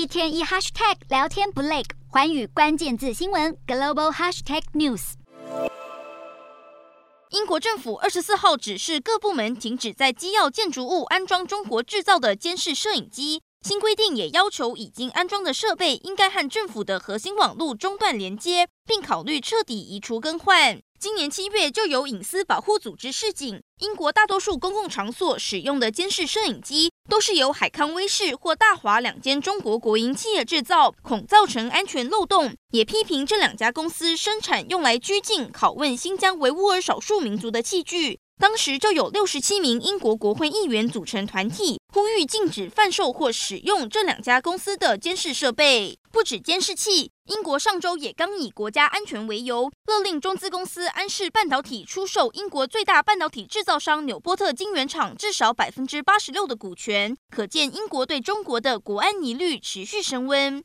一天一 hashtag 聊天不累，环宇关键字新闻 global hashtag news。英国政府二十四号指示各部门停止在机要建筑物安装中国制造的监视摄影机。新规定也要求已经安装的设备应该和政府的核心网络中断连接，并考虑彻底移除更换。今年七月就有隐私保护组织示警，英国大多数公共场所使用的监视摄影机都是由海康威视或大华两间中国国营企业制造，恐造成安全漏洞。也批评这两家公司生产用来拘禁、拷问新疆维吾尔少数民族的器具。当时就有六十七名英国国会议员组成团体，呼吁禁止贩售或使用这两家公司的监视设备。不止监视器，英国上周也刚以国家安全为由，勒令中资公司安氏半导体出售英国最大半导体制造商纽波特晶圆厂至少百分之八十六的股权。可见英国对中国的国安疑虑持续升温。